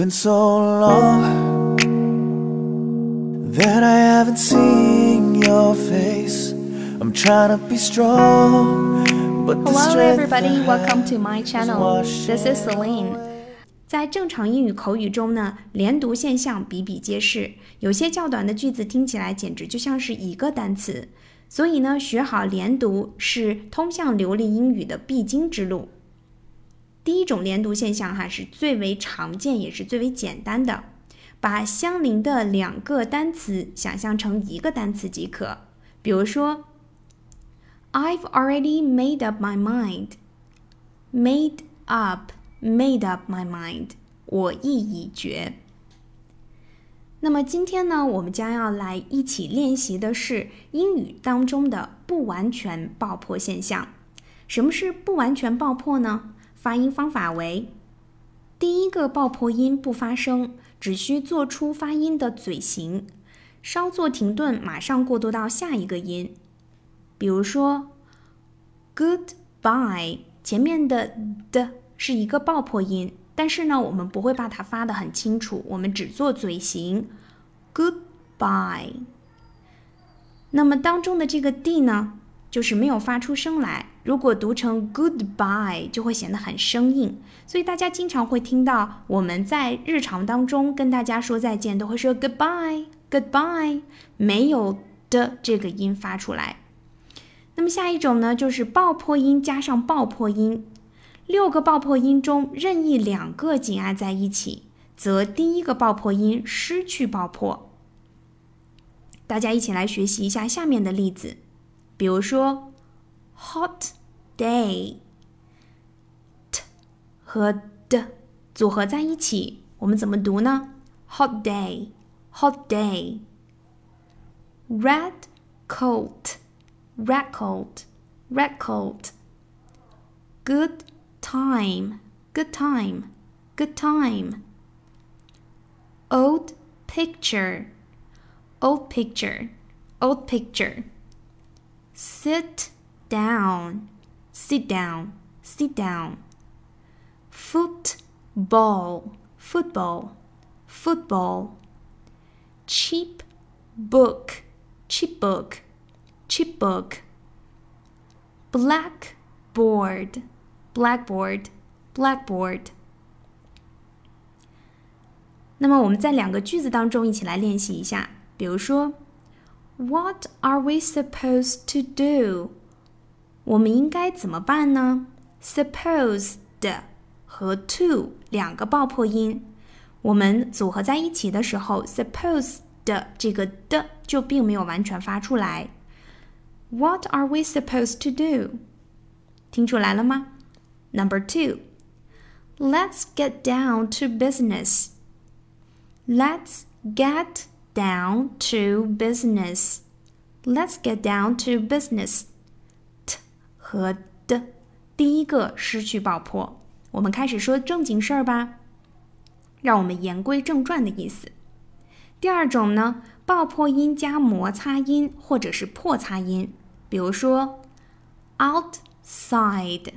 been so long that I haven't seen your face. I'm trying to be strong, but Hello, everybody. Welcome to my channel. This is Celine. 在正常英语口语中呢，连读现象比比皆是。有些较短的句子听起来简直就像是一个单词，所以呢，学好连读是通向流利英语的必经之路。第一种连读现象哈是最为常见也是最为简单的，把相邻的两个单词想象成一个单词即可。比如说，I've already made up my mind. Made up, made up my mind. 我意已决。那么今天呢，我们将要来一起练习的是英语当中的不完全爆破现象。什么是不完全爆破呢？发音方法为：第一个爆破音不发声，只需做出发音的嘴型，稍作停顿，马上过渡到下一个音。比如说，goodbye 前面的的是一个爆破音，但是呢，我们不会把它发得很清楚，我们只做嘴型，goodbye。那么当中的这个 d 呢，就是没有发出声来。如果读成 goodbye，就会显得很生硬。所以大家经常会听到我们在日常当中跟大家说再见，都会说 goodbye，goodbye，没有的这个音发出来。那么下一种呢，就是爆破音加上爆破音，六个爆破音中任意两个紧挨在一起，则第一个爆破音失去爆破。大家一起来学习一下下面的例子，比如说 hot day，t 和的组合在一起，我们怎么读呢？hot day，hot day。red coat。red coat, red coat. Good time, good time, good time. Old picture, old picture, old picture. Sit down, sit down, sit down. Football, football, football. Cheap book, cheap book cheap book. Blackboard, blackboard, blackboard. 那么我们在两个句子当中一起来练习一下。比如说 ，What are we supposed to do？我们应该怎么办呢？Supposed 和 to 两个爆破音，我们组合在一起的时候，supposed 这个的就并没有完全发出来。What are we supposed to do? 听出来了吗？Number two, let's get down to business. Let's get down to business. Let's get down to business. T 和的第一个失去爆破，我们开始说正经事儿吧。让我们言归正传的意思。第二种呢，爆破音加摩擦音或者是破擦音。比如说，outside，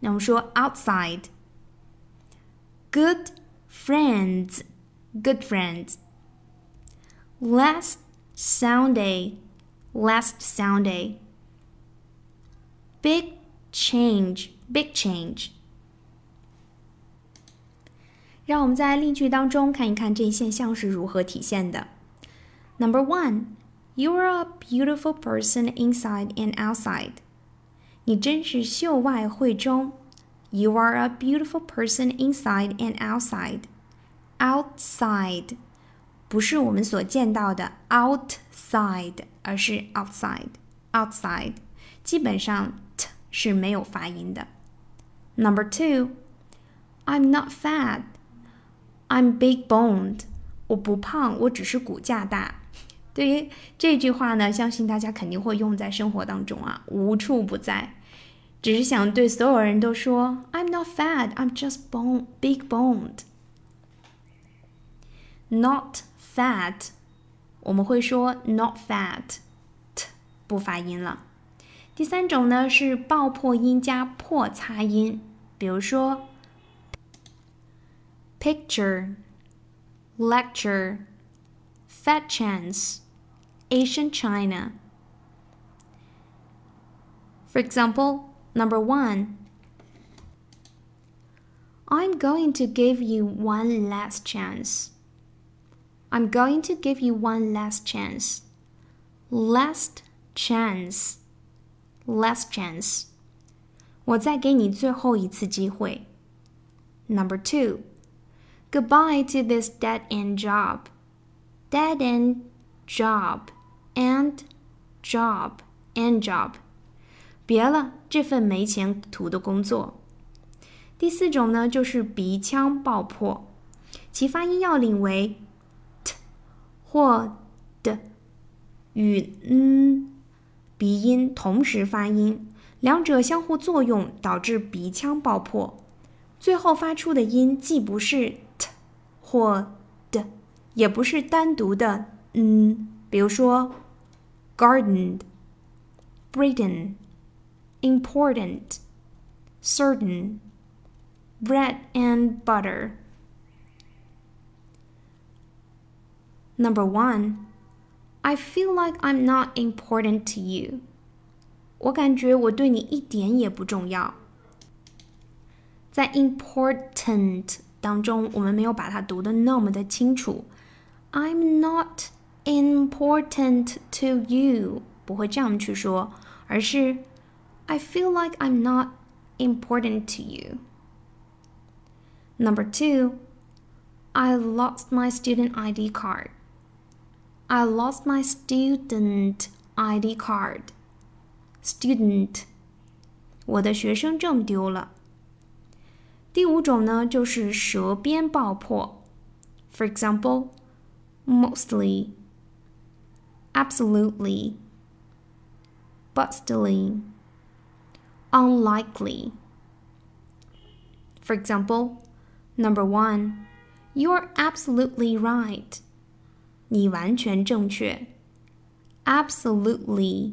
那我们说 outside。Good friends，good friends。 last Sunday last Sunday Big change, big change. 让我们在例句当中看一看这一现象是如何体现的。Number one, you are a beautiful person inside and outside. 你真是秀外慧中。You are a beautiful person inside and outside. Outside. 不是我们所见到的 outside，而是 outside。outside 基本上 t 是没有发音的。Number two, I'm not fat. I'm big boned. 我不胖，我只是骨架大。对于这句话呢，相信大家肯定会用在生活当中啊，无处不在。只是想对所有人都说，I'm not fat, I'm just bone big boned. Not fat，我们会说 not fat，t 不发音了。第三种呢是爆破音加破擦音，比如说 picture lecture, fat chance, Asian China. For example, number one, I'm going to give you one last chance. I'm going to give you one last chance. Last chance, last chance. 我再给你最后一次机会。Number two, goodbye to this dead end job. Dead end job and job and job. 别了，这份没前途的工作。第四种呢，就是鼻腔爆破，其发音要领为 t 或 d，与 n 鼻音同时发音。两者相互作用，导致鼻腔爆破，最后发出的音既不是 t 或 d，也不是单独的嗯，比如说 gardened、Britain、important、certain、bread and butter。Number one, I feel like I'm not important to you. 我感觉我对你一点也不重要。在 important 当中，我们没有把它读的那么的清楚。I'm not important to you，不会这样去说，而是 I feel like I'm not important to you. Number two, I lost my student ID card. I lost my student ID card. Student，我的学生证丢了。第五种呢，就是舌边爆破。For example, mostly, absolutely, bustling, unlikely. For example, number one, you're absolutely right. 你完全正确。Absolutely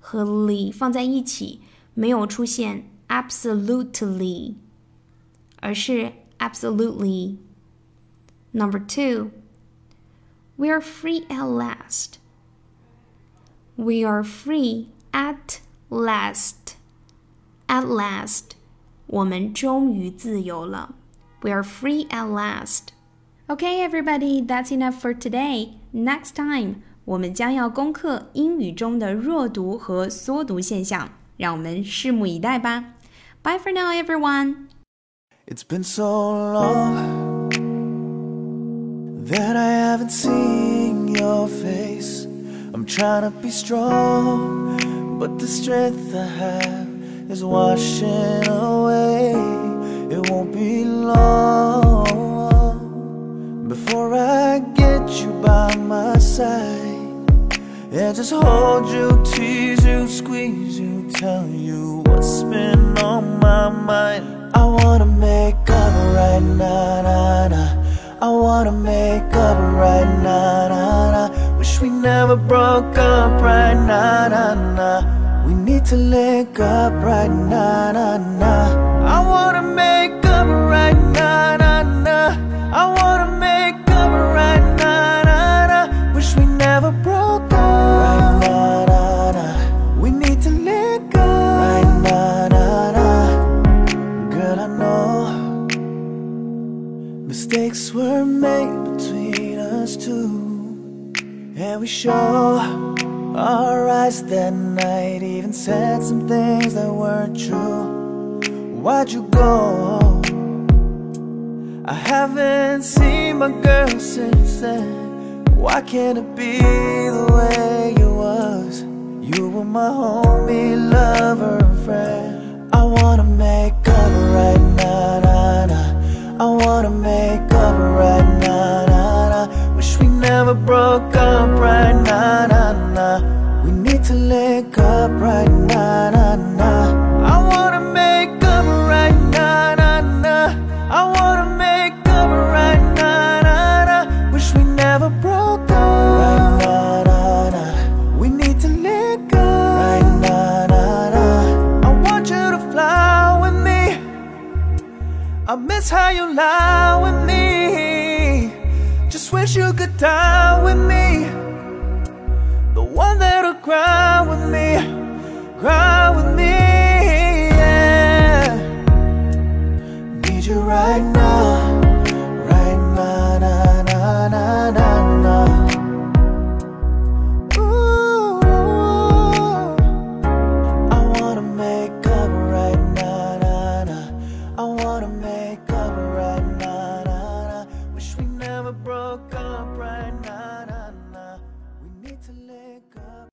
和 ly 放在一起，没有出现 absolutely，而是 absolutely。Number two, we are free at last. We are free at last. At last，我们终于自由了。We are free at last. Okay, everybody, that's enough for today. Next time. 我们将要攻克英语中的弱读和缩读现象，让我们拭目以待吧。Bye for now, everyone. It's been so long that I haven't seen your face. I'm trying to be strong, but the strength I have is washing away. It won't be long before I get you by my side. And just hold you, tease you, squeeze you, tell you what's been on my mind. I wanna make up right now, nah, nah. I wanna make up right now, nah, nah. Wish we never broke up right now, nah, nah. We need to link up right now, nah, nah. I wanna make up right now, mistakes were made between us two, and we show our eyes that night. Even said some things that weren't true. Why'd you go? I haven't seen my girl since then. Why can't it be the way it was? You were my homie, lover, and friend. I wanna make up right now. I wanna make up right now, nah, nah. Wish we never broke up right now, nah, nah. We need to link up right now, nah. I miss how you lie with me. Just wish you could die with me. The one that'll cry with me, cry with me. Yeah. Need you right now.